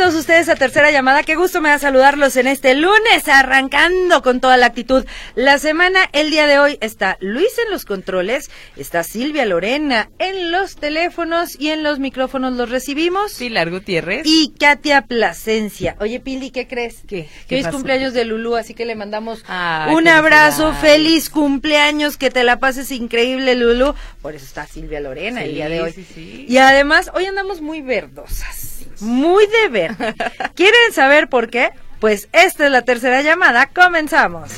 Todos ustedes a Tercera Llamada. Qué gusto me da saludarlos en este lunes, arrancando con toda la actitud. La semana, el día de hoy, está Luis en los controles, está Silvia Lorena en los teléfonos y en los micrófonos los recibimos. Pilar Gutiérrez. Y Katia Plasencia. Oye, Pili, ¿qué crees? ¿Qué? Que hoy es cumpleaños de Lulú, así que le mandamos un abrazo, feliz cumpleaños, que te la pases increíble, Lulú. Por eso está Silvia Lorena el día de hoy. Y además, hoy andamos muy verdosas muy de ver. ¿Quieren saber por qué? Pues esta es la tercera llamada. Comenzamos.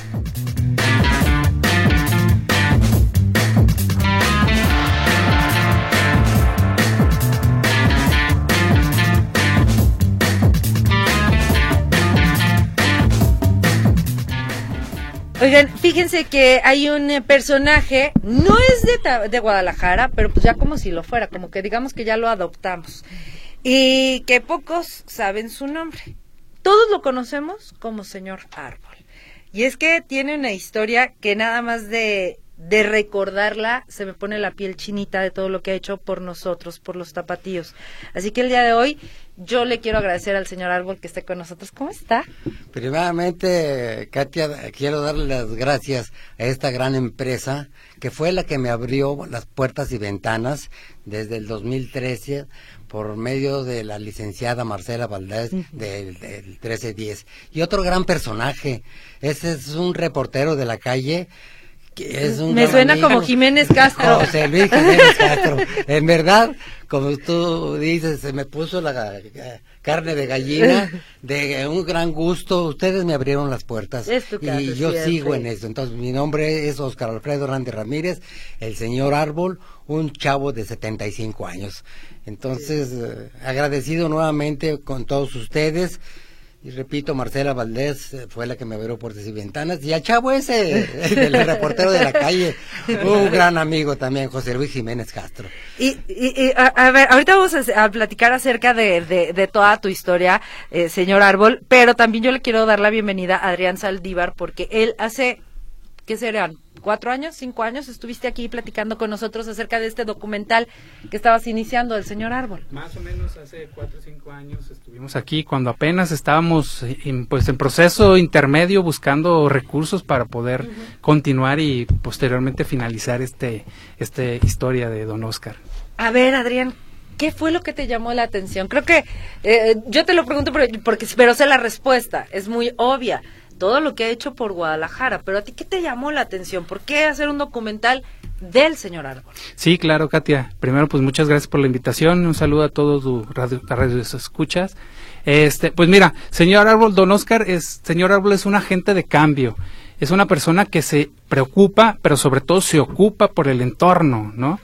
Oigan, fíjense que hay un eh, personaje, no es de, de Guadalajara, pero pues ya como si lo fuera, como que digamos que ya lo adoptamos y que pocos saben su nombre. Todos lo conocemos como señor Árbol. Y es que tiene una historia que nada más de, de recordarla se me pone la piel chinita de todo lo que ha hecho por nosotros, por los tapatíos. Así que el día de hoy yo le quiero agradecer al señor Árbol que esté con nosotros. ¿Cómo está? Primeramente, Katia, quiero darle las gracias a esta gran empresa que fue la que me abrió las puertas y ventanas desde el 2013 por medio de la licenciada Marcela Valdés del, 1310. Y otro gran personaje, ese es un reportero de la calle. Que es un Me suena como Jiménez Castro. José Luis Jiménez Castro. En verdad, como tú dices, se me puso la carne de gallina de un gran gusto. Ustedes me abrieron las puertas y yo sigo en eso. Entonces, mi nombre es Oscar Alfredo Hernández Ramírez, el señor Árbol, un chavo de 75 años. Entonces, eh, agradecido nuevamente con todos ustedes. Y repito, Marcela Valdés eh, fue la que me abrió puertas y ventanas. Y a Chavo ese, el reportero de la calle, un gran amigo también, José Luis Jiménez Castro. Y, a, ver, ahorita vamos a, platicar acerca de, de, toda tu historia, eh, señor Árbol, pero también yo le quiero dar la bienvenida a Adrián Saldívar, porque él hace, ¿qué serán? cuatro años, cinco años, estuviste aquí platicando con nosotros acerca de este documental que estabas iniciando del señor Árbol. Más o menos hace cuatro o cinco años estuvimos aquí cuando apenas estábamos en, pues en proceso intermedio buscando recursos para poder continuar y posteriormente finalizar este esta historia de Don Oscar. A ver, Adrián, ¿Qué fue lo que te llamó la atención? Creo que eh, yo te lo pregunto porque, pero sé la respuesta, es muy obvia todo lo que ha hecho por Guadalajara, pero a ti qué te llamó la atención? ¿Por qué hacer un documental del señor Árbol? Sí, claro, Katia. Primero, pues muchas gracias por la invitación. Un saludo a todos tus radio, radio escuchas. Este, pues mira, señor Árbol, don Oscar es, señor Árbol es un agente de cambio. Es una persona que se preocupa, pero sobre todo se ocupa por el entorno, ¿no?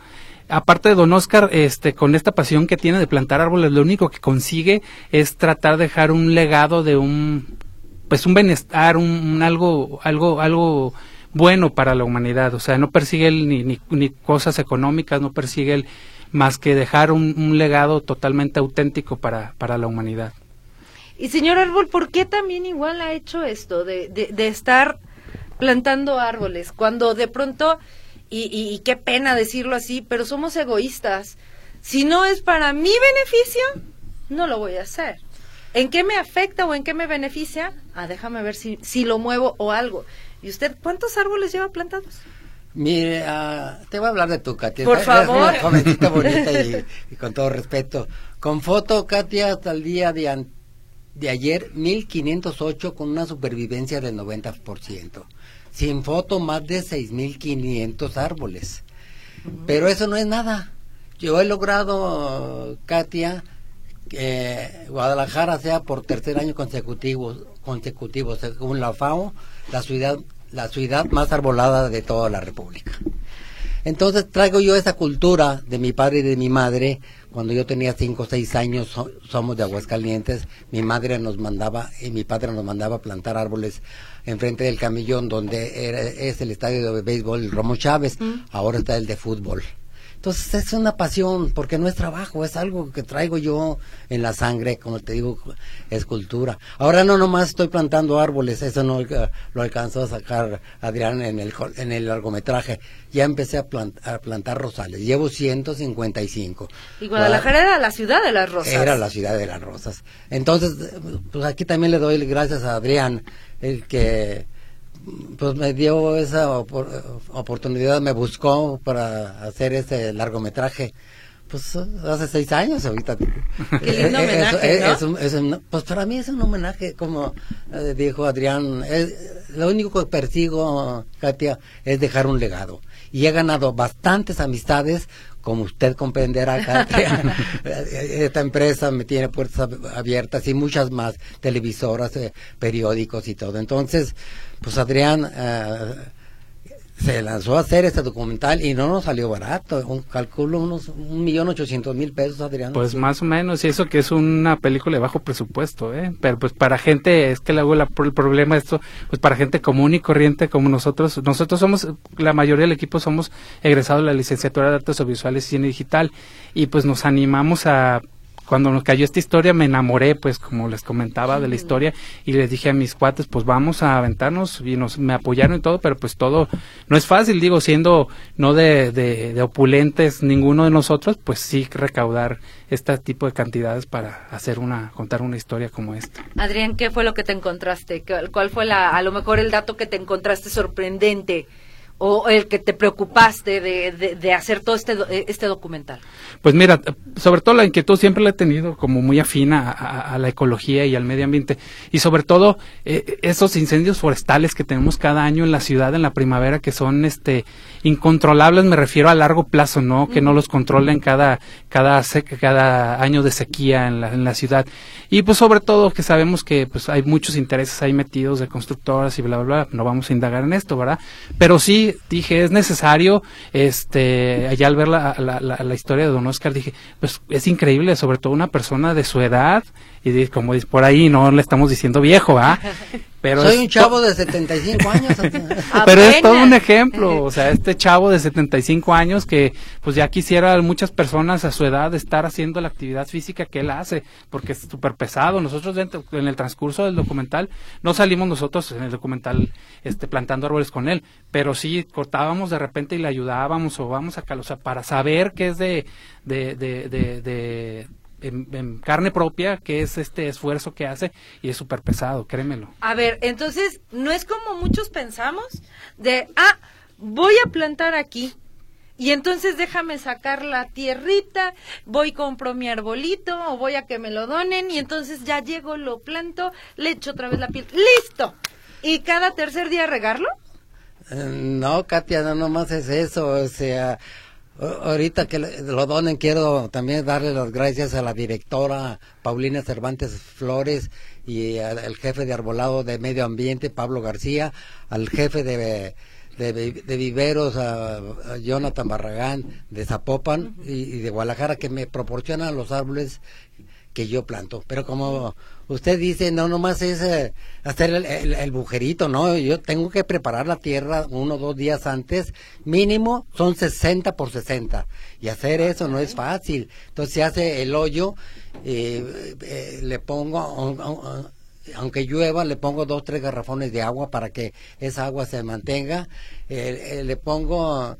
aparte de Don Oscar, este, con esta pasión que tiene de plantar árboles, lo único que consigue es tratar de dejar un legado de un pues un bienestar, un, algo, algo, algo bueno para la humanidad. O sea, no persigue él ni, ni, cosas económicas, no persigue él más que dejar un, legado totalmente auténtico para, para la humanidad. Y señor Árbol, ¿por qué también igual ha hecho esto de, de, estar plantando árboles cuando de pronto, y, y, qué pena decirlo así, pero somos egoístas. Si no es para mi beneficio, no lo voy a hacer. ¿En qué me afecta o en qué me beneficia? Ah, déjame ver si, si lo muevo o algo. ¿Y usted cuántos árboles lleva plantados? Mire, uh, te voy a hablar de tu Katia. Por favor. Una jovencita bonita y, con todo respeto. Con foto, Katia, hasta el día de, de ayer, 1508 con una supervivencia del 90%. Sin foto, más de 6500 árboles. Pero eso no es nada. Yo he logrado, Katia, que Guadalajara sea por tercer año consecutivo, consecutivo según la FAO, la ciudad, la ciudad más arbolada de toda la República. Entonces traigo yo esa cultura de mi padre y de mi madre. Cuando yo tenía cinco o seis años, somos de Aguascalientes, mi madre nos mandaba y mi padre nos mandaba a plantar árboles enfrente del camillón donde es el estadio de béisbol Romo Chávez, ahora está el de fútbol. Entonces es una pasión, porque no es trabajo, es algo que traigo yo en la sangre, como te digo, es cultura. Ahora no nomás estoy plantando árboles, eso no lo alcanzó a sacar Adrián en el, en el largometraje. Ya empecé a, a plantar rosales, llevo 155. Y Guadalajara era la ciudad de las rosas. Era la ciudad de las rosas. Entonces, pues aquí también le doy gracias a Adrián, el que pues me dio esa oportunidad, me buscó para hacer ese largometraje. Pues hace seis años ahorita. Qué lindo homenaje, pues para mí es un homenaje, como eh, dijo Adrián, lo único que persigo, Katia, es dejar un legado. Y he ganado bastantes amistades, como usted comprenderá, Katia. Esta empresa me tiene puertas abiertas y muchas más, televisoras, eh, periódicos y todo. Entonces, pues Adrián eh, se lanzó a hacer este documental y no nos salió barato, un calculo unos un millón ochocientos mil pesos, Adrián. Pues más o menos, y eso que es una película de bajo presupuesto, ¿eh? Pero pues para gente, es que luego el problema esto, pues para gente común y corriente como nosotros, nosotros somos, la mayoría del equipo somos egresados de la licenciatura de artes audiovisuales y cine digital, y pues nos animamos a cuando nos cayó esta historia me enamoré, pues como les comentaba de la historia y les dije a mis cuates, pues vamos a aventarnos y nos me apoyaron y todo, pero pues todo no es fácil, digo, siendo no de, de, opulentes ninguno de nosotros, pues sí recaudar este tipo de cantidades para hacer una contar una historia como esta. Adrián, ¿qué fue lo que te encontraste? ¿Cuál fue la a lo mejor el dato que te encontraste sorprendente? O el que te preocupaste de, de, hacer todo este, este documental? Pues mira, sobre todo la inquietud siempre la he tenido como muy afina a, la ecología y al medio ambiente y sobre todo eh, esos incendios forestales que tenemos cada año en la ciudad en la primavera que son este incontrolables, me refiero a largo plazo, ¿no? Que no los controlen cada cada cada año de sequía en la, en la ciudad. Y pues sobre todo que sabemos que pues hay muchos intereses ahí metidos de constructoras y bla bla bla, no vamos a indagar en esto, ¿verdad? Pero sí dije, es necesario este allá al ver la, la, historia de Don Oscar dije, pues es increíble, sobre todo una persona de su edad y como por ahí, no le estamos diciendo viejo, ¿ah? Pero Soy un chavo de 75 años. pero es todo un ejemplo, o sea, este chavo de 75 años que pues ya quisiera muchas personas a su edad estar haciendo la actividad física que él hace, porque es súper pesado. Nosotros dentro, en el transcurso del documental, no salimos nosotros en el documental este, plantando árboles con él, pero sí cortábamos de repente y le ayudábamos o vamos a o sea, para saber qué es de, de, de, de en, carne propia que es este esfuerzo que hace y es súper pesado, créemelo. A ver, entonces, no es como muchos pensamos de, ah, voy a plantar aquí. Y entonces déjame sacar la tierrita, voy compro mi arbolito o voy a que me lo donen y entonces ya llego, lo planto, le echo otra vez la piel. ¡Listo! ¿Y cada tercer día regarlo? Eh, no, Katia, no nomás es eso, o sea, Ahorita que lo donen, quiero también darle las gracias a la directora Paulina Cervantes Flores y al jefe de arbolado de medio ambiente, Pablo García, al jefe de, de, viveros, a, Jonathan Barragán de Zapopan y, de Guadalajara, que me proporcionan los árboles que yo planto. Pero como usted dice, no nomás es eh, hacer el, el, bujerito, ¿no? Yo tengo que preparar la tierra uno o dos días antes, mínimo son 60 por 60. Y hacer eso no es fácil. Entonces se hace el hoyo, eh, eh, le pongo, aunque llueva, le pongo dos, tres garrafones de agua para que esa agua se mantenga. le pongo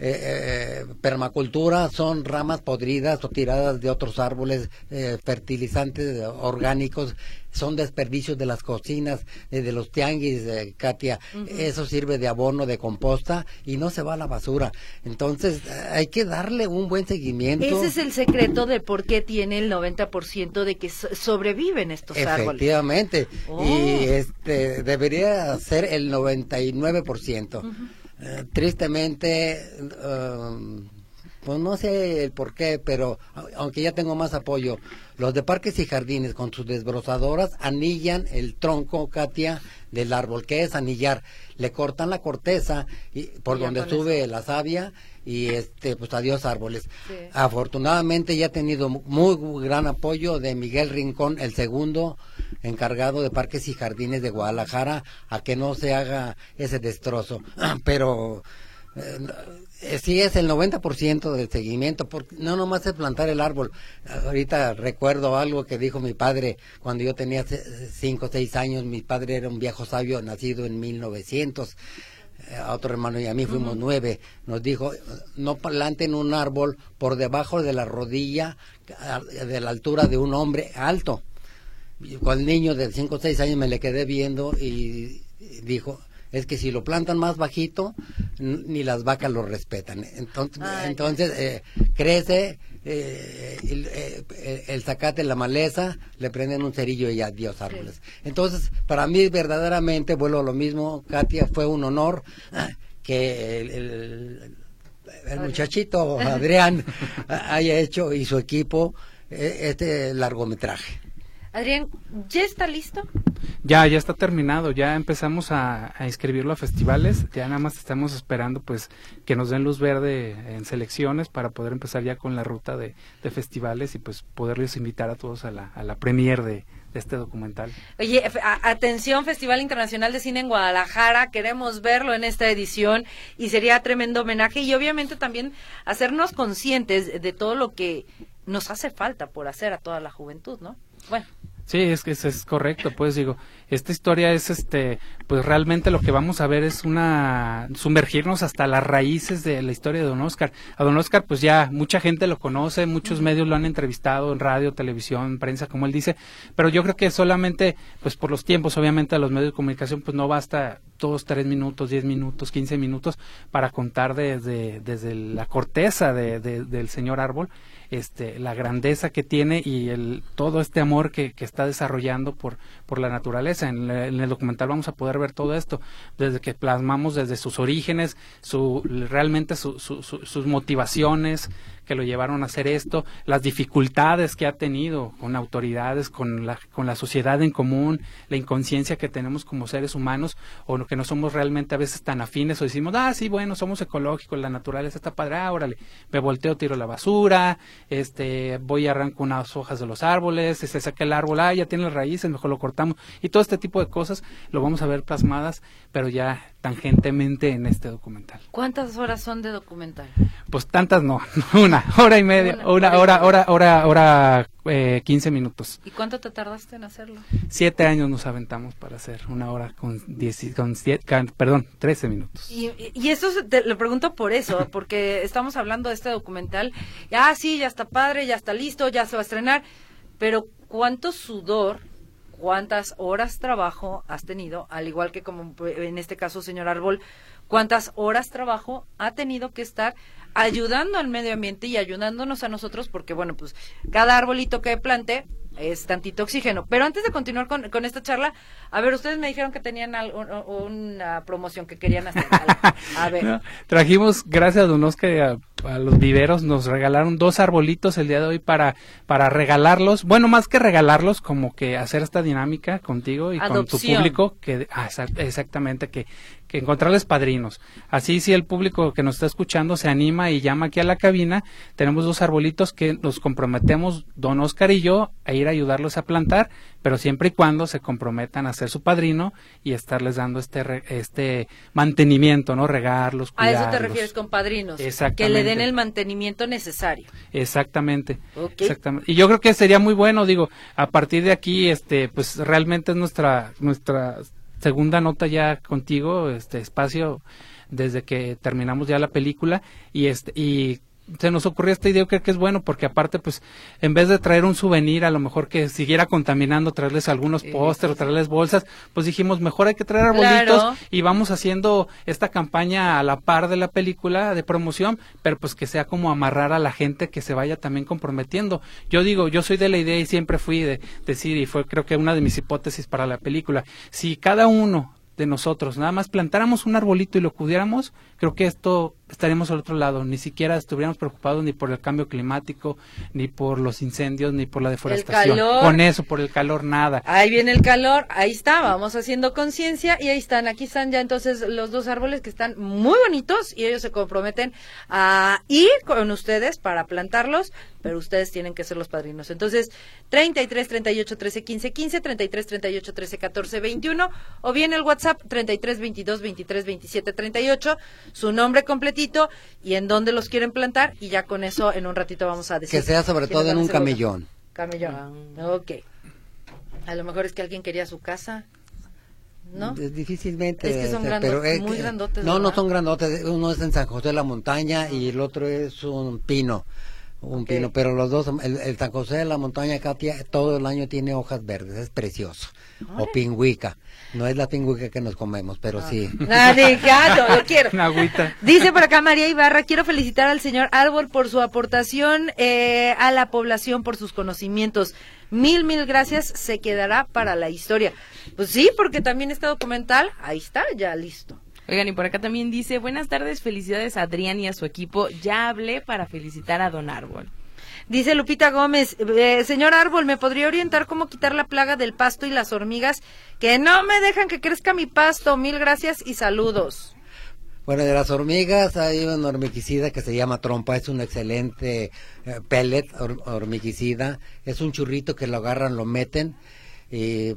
eh, eh, permacultura son ramas podridas o tiradas de otros árboles, eh, fertilizantes orgánicos, son desperdicios de las cocinas, eh, de los tianguis, Katia. Eso sirve de abono, de composta y no se va a la basura. Entonces hay que darle un buen seguimiento. Ese es el secreto de por qué tiene el 90% de que sobreviven estos árboles. Efectivamente. Y oh. este debería ser el 99%. Eh, tristemente, um, pues no sé el por qué, pero aunque ya tengo más apoyo, los de parques y jardines con sus desbrozadoras anillan el tronco, Katia, del árbol. ¿Qué es anillar? Le cortan la corteza y, por donde sube la savia y este pues adiós árboles. Afortunadamente ya he tenido muy gran apoyo de Miguel Rincón, el segundo encargado de parques y jardines de Guadalajara, a que no se haga ese destrozo. Pero eh, sí es el 90% del seguimiento, porque no nomás es plantar el árbol. Ahorita recuerdo algo que dijo mi padre cuando yo tenía 5 o 6 años, mi padre era un viejo sabio nacido en 1900 eh, a otro hermano y a mí fuimos nueve, nos dijo, no planten un árbol por debajo de la rodilla, de la altura de un hombre alto. Con el niño de cinco o seis años me le quedé viendo y dijo, es que si lo plantan más bajito, ni las vacas lo respetan. Entonces, entonces eh, crece eh, eh, el, zacate, la maleza, le prenden un cerillo y adiós árboles. Entonces, para mí verdaderamente, vuelvo a lo mismo, Katia, fue un honor ah, que el, el muchachito Adrián haya hecho y su equipo este largometraje. Adrián, ¿ya está listo? Ya, ya está terminado, ya empezamos a, inscribirlo a festivales, ya nada más estamos esperando pues que nos den luz verde en selecciones para poder empezar ya con la ruta de, festivales y pues poderles invitar a todos a la, a la premier de, este documental. Oye, atención, Festival Internacional de Cine en Guadalajara, queremos verlo en esta edición y sería tremendo homenaje y obviamente también hacernos conscientes de todo lo que nos hace falta por hacer a toda la juventud, ¿no? Bueno. Sí, es que es, correcto, pues digo, esta historia es este, pues realmente lo que vamos a ver es una, sumergirnos hasta las raíces de la historia de Don Oscar. A Don Oscar pues ya mucha gente lo conoce, muchos medios lo han entrevistado en radio, televisión, prensa, como él dice, pero yo creo que solamente, pues por los tiempos, obviamente a los medios de comunicación pues no basta dos, tres minutos, diez minutos, quince minutos para contar desde, desde la corteza de, del señor árbol este, la grandeza que tiene y el, todo este amor que, que está desarrollando por, por la naturaleza. En, el documental vamos a poder ver todo esto, desde que plasmamos desde sus orígenes, su, realmente sus motivaciones, que lo llevaron a hacer esto, las dificultades que ha tenido con autoridades, con la, con la sociedad en común, la inconsciencia que tenemos como seres humanos, o que no somos realmente a veces tan afines, o decimos, ah, sí, bueno, somos ecológicos, la naturaleza está padre, ah, órale, me volteo, tiro la basura, este, voy y arranco unas hojas de los árboles, se saca el árbol, ah, ya tiene raíces, mejor lo cortamos, y todo este tipo de cosas lo vamos a ver plasmadas, pero ya tangentemente en este documental. ¿Cuántas horas son de documental? Pues tantas no, una hora y media, una, hora, hora, hora, hora, eh, 15 minutos. ¿Y cuánto te tardaste en hacerlo? Siete años nos aventamos para hacer una hora con, diez, con siete, perdón, 13 minutos. Y, y esto te lo pregunto por eso, porque estamos hablando de este documental, ya sí, ya está padre, ya está listo, ya se va a estrenar, pero ¿cuánto sudor cuántas horas trabajo has tenido, al igual que como en este caso, señor Árbol, cuántas horas trabajo ha tenido que estar ayudando al medio ambiente y ayudándonos a nosotros, porque bueno, pues cada arbolito que plante es tantito oxígeno. Pero antes de continuar con, con esta charla, a ver, ustedes me dijeron que tenían una promoción que querían hacer. A ver. trajimos, gracias a Don Oscar a, los viveros, nos regalaron dos arbolitos el día de hoy para, para regalarlos. Bueno, más que regalarlos, como que hacer esta dinámica contigo y con tu público. que ah, Exactamente, que que encontrarles padrinos. Así si el público que nos está escuchando se anima y llama aquí a la cabina, tenemos dos arbolitos que nos comprometemos don Oscar y yo a ir a ayudarlos a plantar, pero siempre y cuando se comprometan a ser su padrino y estarles dando este este mantenimiento, ¿no? Regarlos, cuidarlos. A eso te refieres con padrinos. Exactamente. Que le den el mantenimiento necesario. Exactamente. Exactamente. Y yo creo que sería muy bueno, digo, a partir de aquí este pues realmente es nuestra nuestra segunda nota ya contigo, este espacio desde que terminamos ya la película y este y se nos ocurrió esta idea, creo que es bueno, porque aparte, pues, en vez de traer un souvenir, a lo mejor que siguiera contaminando, traerles algunos pósteres, traerles bolsas, pues dijimos, mejor hay que traer arbolitos y vamos haciendo esta campaña a la par de la película de promoción, pero pues que sea como amarrar a la gente que se vaya también comprometiendo. Yo digo, yo soy de la idea y siempre fui de decir, y fue creo que una de mis hipótesis para la película, si cada uno de nosotros nada más plantáramos un arbolito y lo pudiéramos, creo que esto estaríamos al otro lado, ni siquiera estuviéramos preocupados ni por el cambio climático, ni por los incendios, ni por la deforestación. Con eso, por el calor, nada. Ahí viene el calor, ahí está, vamos haciendo conciencia y ahí están, aquí están ya entonces los dos árboles que están muy bonitos y ellos se comprometen a ir con ustedes para plantarlos pero ustedes tienen que ser los padrinos. Entonces, 33 38 13 15 15, 33 38 13 14 21 o bien el WhatsApp 33 22 23 27 38, su nombre completito y en dónde los quieren plantar y ya con eso en un ratito vamos a decir. Que sea sobre todo en un camellón. Camellón. Ah. Ok. A lo mejor es que alguien quería su casa. ¿No? Difícilmente. Es que son grandotes, muy grandotes. No, no son grandotes. Uno es en San José de la Montaña y el otro es un pino un pino, pero los dos, el, San José de la Montaña Katia todo el año tiene hojas verdes, es precioso. O pingüica, no es la pingüica que nos comemos, pero sí. Ah, lo quiero. Dice por acá María Ibarra, quiero felicitar al señor Árbol por su aportación eh, a la población, por sus conocimientos. Mil, mil gracias, se quedará para la historia. Pues sí, porque también este documental, ahí está, ya listo. Oigan, y por acá también dice, buenas tardes, felicidades a Adrián y a su equipo. Ya hablé para felicitar a Don Árbol. Dice Lupita Gómez, eh, señor Árbol, ¿me podría orientar cómo quitar la plaga del pasto y las hormigas que no me dejan que crezca mi pasto? Mil gracias y saludos. Bueno, de las hormigas hay un hormiguicida que se llama trompa, es un excelente eh, pellet hormiguicida, es un churrito que lo agarran, lo meten eh,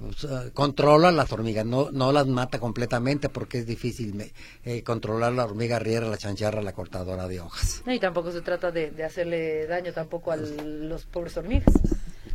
controla las hormigas, no, no las mata completamente porque es difícil eh, controlar la hormiga riera, la chancharra, la cortadora de hojas. y tampoco se trata de, de hacerle daño tampoco a los pobres hormigas.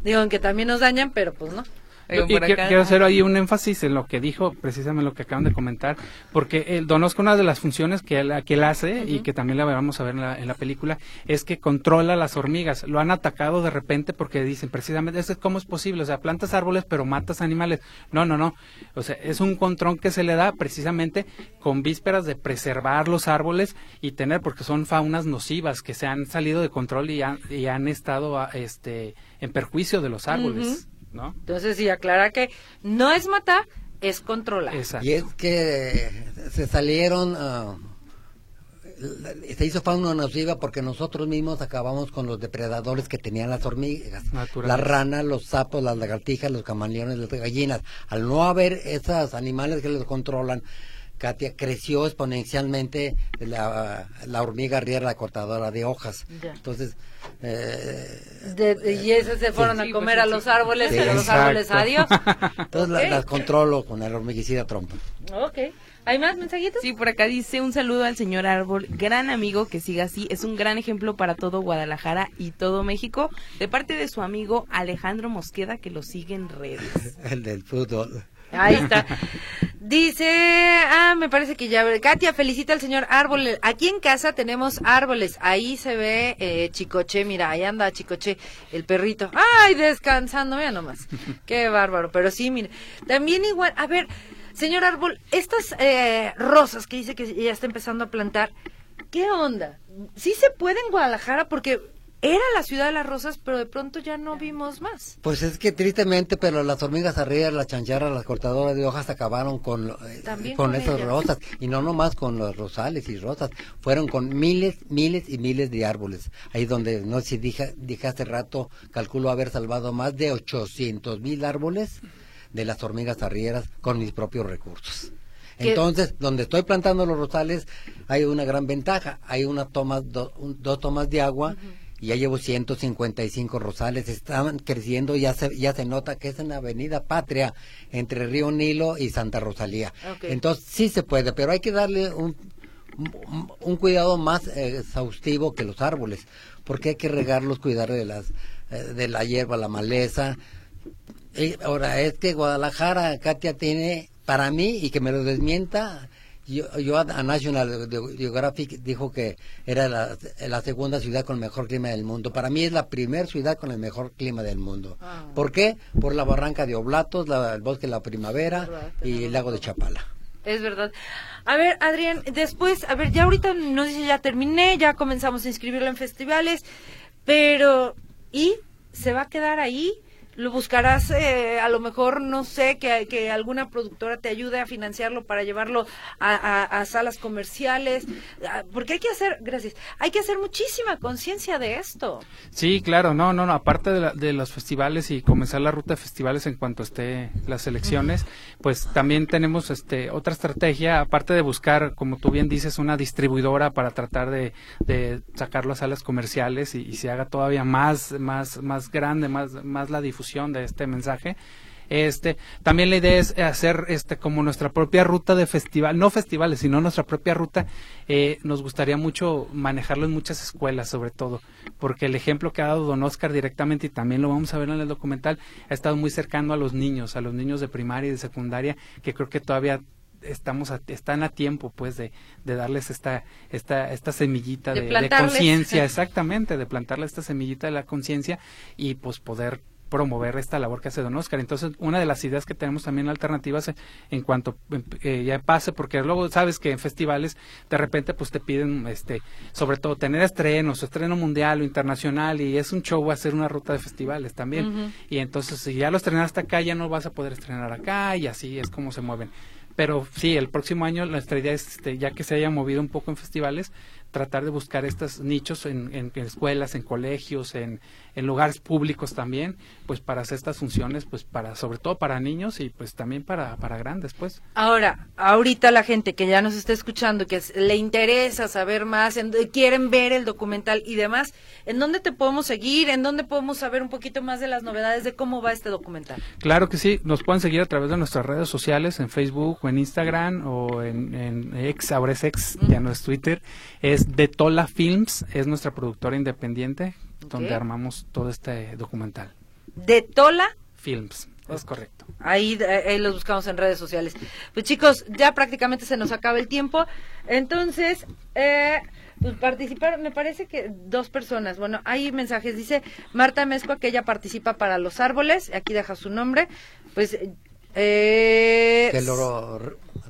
Digo, que también nos dañan, pero pues no y quiero hacer ahí un énfasis en lo que dijo, precisamente lo que acaban de comentar, porque el Donosco, una de las funciones que él, que él hace y que también la vamos a ver en la, película, es que controla las hormigas. Lo han atacado de repente porque dicen precisamente, ¿cómo es posible? O sea, plantas árboles pero matas animales. No, no, no. O sea, es un control que se le da precisamente con vísperas de preservar los árboles y tener, porque son faunas nocivas que se han salido de control y han, y han estado este, en perjuicio de los árboles. Entonces, sí, aclara que no es matar, es controlar. Y es que se salieron, uh, se hizo fauna nociva porque nosotros mismos acabamos con los depredadores que tenían las hormigas, las ranas, los sapos, las lagartijas, los camaleones, las gallinas. Al no haber esos animales que los controlan, Katia, creció exponencialmente la, la hormiga riera, la cortadora de hojas. Entonces, eh, y esas se fueron a comer a los árboles y a los árboles adiós. Entonces las, controlo con el hormiguicida trompa. Ok. ¿Hay más mensajitos? Sí, por acá dice un saludo al señor Árbol, gran amigo que siga así, es un gran ejemplo para todo Guadalajara y todo México, de parte de su amigo Alejandro Mosqueda que lo sigue en redes. el del fútbol. Ahí está. Dice, ah, me parece que ya, Katia, felicita al señor Árbol. Aquí en casa tenemos árboles. Ahí se ve eh, Chicoche, mira, ahí anda Chicoche, el perrito. Ay, descansando, mira nomás. Qué bárbaro. Pero sí, mire, también igual, a ver, señor Árbol, estas eh, rosas que dice que ya está empezando a plantar, ¿qué onda? ¿Sí se puede en Guadalajara? Porque era la ciudad de las rosas, pero de pronto ya no vimos más. Pues es que tristemente, pero las hormigas arriba, las chancharras, las cortadoras de hojas acabaron con, eh, con, esas rosas. Y no nomás con los rosales y rosas, fueron con miles, miles y miles de árboles. Ahí donde, no sé si dije, dije hace rato, calculo haber salvado más de 800 mil árboles de las hormigas arrieras con mis propios recursos. Entonces, donde estoy plantando los rosales, hay una gran ventaja. Hay una toma, dos tomas de agua ya llevo 155 rosales, están creciendo, ya se, ya se nota que es en la avenida Patria, entre Río Nilo y Santa Rosalía. Entonces sí se puede, pero hay que darle un, un, cuidado más eh, exhaustivo que los árboles, porque hay que regarlos, cuidar de, las, eh, de la hierba, la maleza. ahora, es que Guadalajara, Katia, tiene, para mí, y que me lo desmienta, yo, a National Geographic dijo que era la, segunda ciudad con el mejor clima del mundo. Para mí es la primera ciudad con el mejor clima del mundo. Ah. ¿Por qué? Por la barranca de Oblatos, el bosque de la primavera y el lago de Chapala. Es verdad. A ver, Adrián, después, a ver, ya ahorita nos dice, ya terminé, ya comenzamos a inscribirlo en festivales, pero ¿y se va a quedar ahí? Lo buscarás eh, a lo mejor no sé que, que, alguna productora te ayude a financiarlo para llevarlo a, salas comerciales. Ah, porque hay que hacer gracias hay que hacer muchísima conciencia de esto. Sí claro no no no aparte de, los festivales y comenzar la ruta de festivales en cuanto esté las elecciones pues también tenemos este otra estrategia aparte de buscar como tú bien dices una distribuidora para tratar de, sacarlo a salas comerciales y, y se haga todavía más más más grande más más la difusión de este mensaje. Este, también la idea es hacer este como nuestra propia ruta de festival, no festivales, sino nuestra propia ruta. Eh, nos gustaría mucho manejarlo en muchas escuelas, sobre todo, porque el ejemplo que ha dado Don Oscar directamente y también lo vamos a ver en el documental ha estado muy cercano a los niños, a los niños de primaria y de secundaria, que creo que todavía estamos están a tiempo pues de, de darles esta esta esta semillita de, de conciencia exactamente de plantarle esta semillita de la conciencia y pues poder promover esta labor que hace Don Oscar. Entonces, una de las ideas que tenemos también alternativas en cuanto eh, ya pase, porque luego sabes que en festivales de repente pues te piden, este, sobre todo tener estrenos, estreno mundial o internacional y es un show hacer una ruta de festivales también. Y entonces, si ya lo estrenaste acá, ya no vas a poder estrenar acá y así es como se mueven. Pero sí, el próximo año nuestra idea es, este, ya que se haya movido un poco en festivales, tratar de buscar estos nichos en, escuelas, en colegios, en, lugares públicos también, pues para hacer estas funciones, pues para, sobre todo para niños y pues también para, para grandes, pues. Ahora, ahorita la gente que ya nos está escuchando, que le interesa saber más, quieren ver el documental y demás, ¿en dónde te podemos seguir? ¿En dónde podemos saber un poquito más de las novedades de cómo va este documental? Claro que sí, nos pueden seguir a través de nuestras redes sociales, en Facebook o en Instagram o en, en X, ahora es X, ya no es Twitter, es de Tola Films, es nuestra productora independiente, donde armamos todo este documental. De Tola Films, es correcto. Ahí, ahí los buscamos en redes sociales. Pues chicos, ya prácticamente se nos acaba el tiempo. Entonces, eh, pues participaron, me parece que dos personas. Bueno, hay mensajes. Dice Marta Mezcua que ella participa para los árboles. Aquí deja su nombre. Pues eh, que lo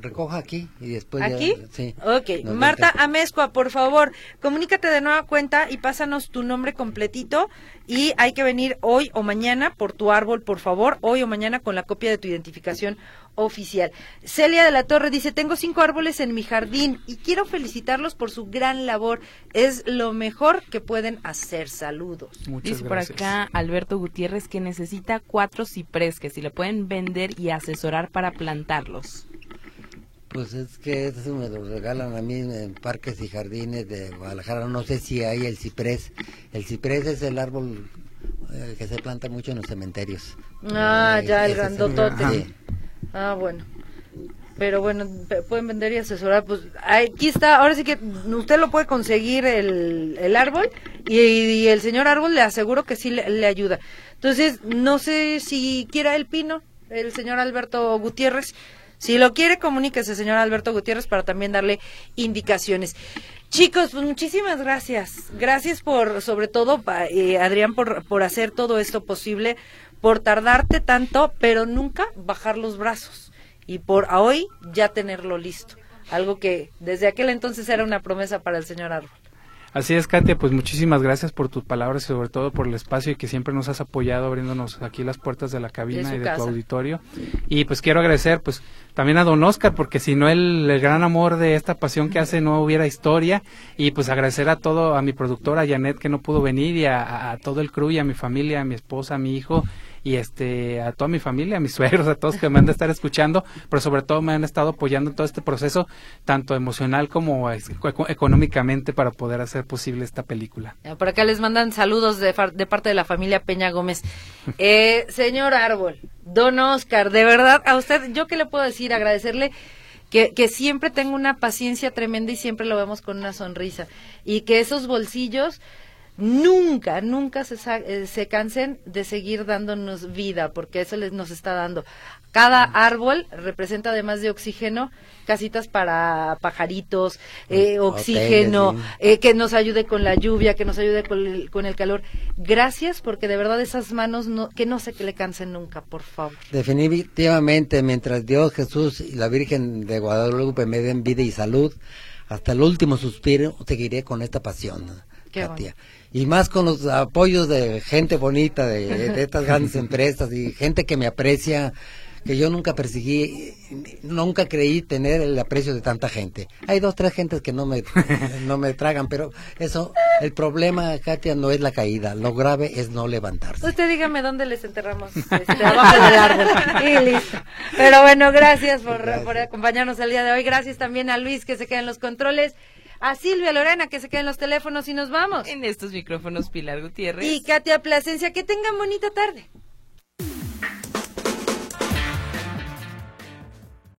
recoja aquí y después. ¿Aquí? sí. Ok. Marta Amezcua, por favor, comunícate de nueva cuenta y pásanos tu nombre completito. Y hay que venir hoy o mañana por tu árbol, por favor, hoy o mañana con la copia de tu identificación oficial. Celia de la Torre dice, tengo cinco árboles en mi jardín y quiero felicitarlos por su gran labor. Es lo mejor que pueden hacer. Saludos. Muchas dice por acá Alberto Gutiérrez que necesita cuatro ciprés, que si le pueden vender y asesorar para plantarlos. Pues es que eso me lo regalan a mí en parques y jardines de Guadalajara. No sé si hay el ciprés. El ciprés es el árbol eh, que se planta mucho en los cementerios. Ah, ya, el grandotote. Ah, bueno. Pero bueno, pueden vender y asesorar. Pues aquí está, ahora sí que usted lo puede conseguir el, el árbol y, el señor árbol le aseguro que sí le, ayuda. Entonces, no sé si quiera el pino, el señor Alberto Gutiérrez. Si lo quiere, comuníquese, señor Alberto Gutiérrez, para también darle indicaciones. Chicos, pues muchísimas gracias. Gracias por, sobre todo, eh, Adrián, por, por hacer todo esto posible, por tardarte tanto, pero nunca bajar los brazos. Y por hoy ya tenerlo listo. Algo que desde aquel entonces era una promesa para el señor Árbol. Así es, Katia, pues muchísimas gracias por tus palabras y sobre todo por el espacio y que siempre nos has apoyado abriéndonos aquí las puertas de la cabina y de tu auditorio. Y pues quiero agradecer pues también a don Oscar, porque si no el, el, gran amor de esta pasión que hace no hubiera historia. Y pues agradecer a todo, a mi productora Janet que no pudo venir y a, a todo el crew y a mi familia, a mi esposa, a mi hijo y este a toda mi familia, a mis suegros, a todos que me han de estar escuchando, pero sobre todo me han estado apoyando en todo este proceso, tanto emocional como económicamente para poder hacer posible esta película. Por acá les mandan saludos de, de parte de la familia Peña Gómez. Eh, señor Árbol, don Oscar, de verdad, a usted, yo qué le puedo decir, agradecerle que, que, siempre tengo una paciencia tremenda y siempre lo vemos con una sonrisa. Y que esos bolsillos nunca, nunca se, eh, se cansen de seguir dándonos vida, porque eso les nos está dando. Cada árbol representa además de oxígeno, casitas para pajaritos, eh, oxígeno, eh, que nos ayude con la lluvia, que nos ayude con el, con el calor. Gracias, porque de verdad esas manos no, que no sé que le cansen nunca, por favor. Definitivamente, mientras Dios, Jesús y la Virgen de Guadalupe me den vida y salud, hasta el último suspiro seguiré con esta pasión, Katia. Y más con los apoyos de gente bonita, de, de estas grandes empresas y gente que me aprecia que yo nunca perseguí, nunca creí tener el aprecio de tanta gente. Hay dos, tres gentes que no me, no me tragan, pero eso, el problema, Katia, no es la caída, lo grave es no levantarse. Usted dígame dónde les enterramos este, abajo del árbol. Y listo. Pero bueno, gracias por, por acompañarnos el día de hoy. Gracias también a Luis que se queda en los controles a Silvia Lorena que se queda en los teléfonos y nos vamos. En estos micrófonos Pilar Gutiérrez. Y Katia Plasencia, que tengan bonita tarde.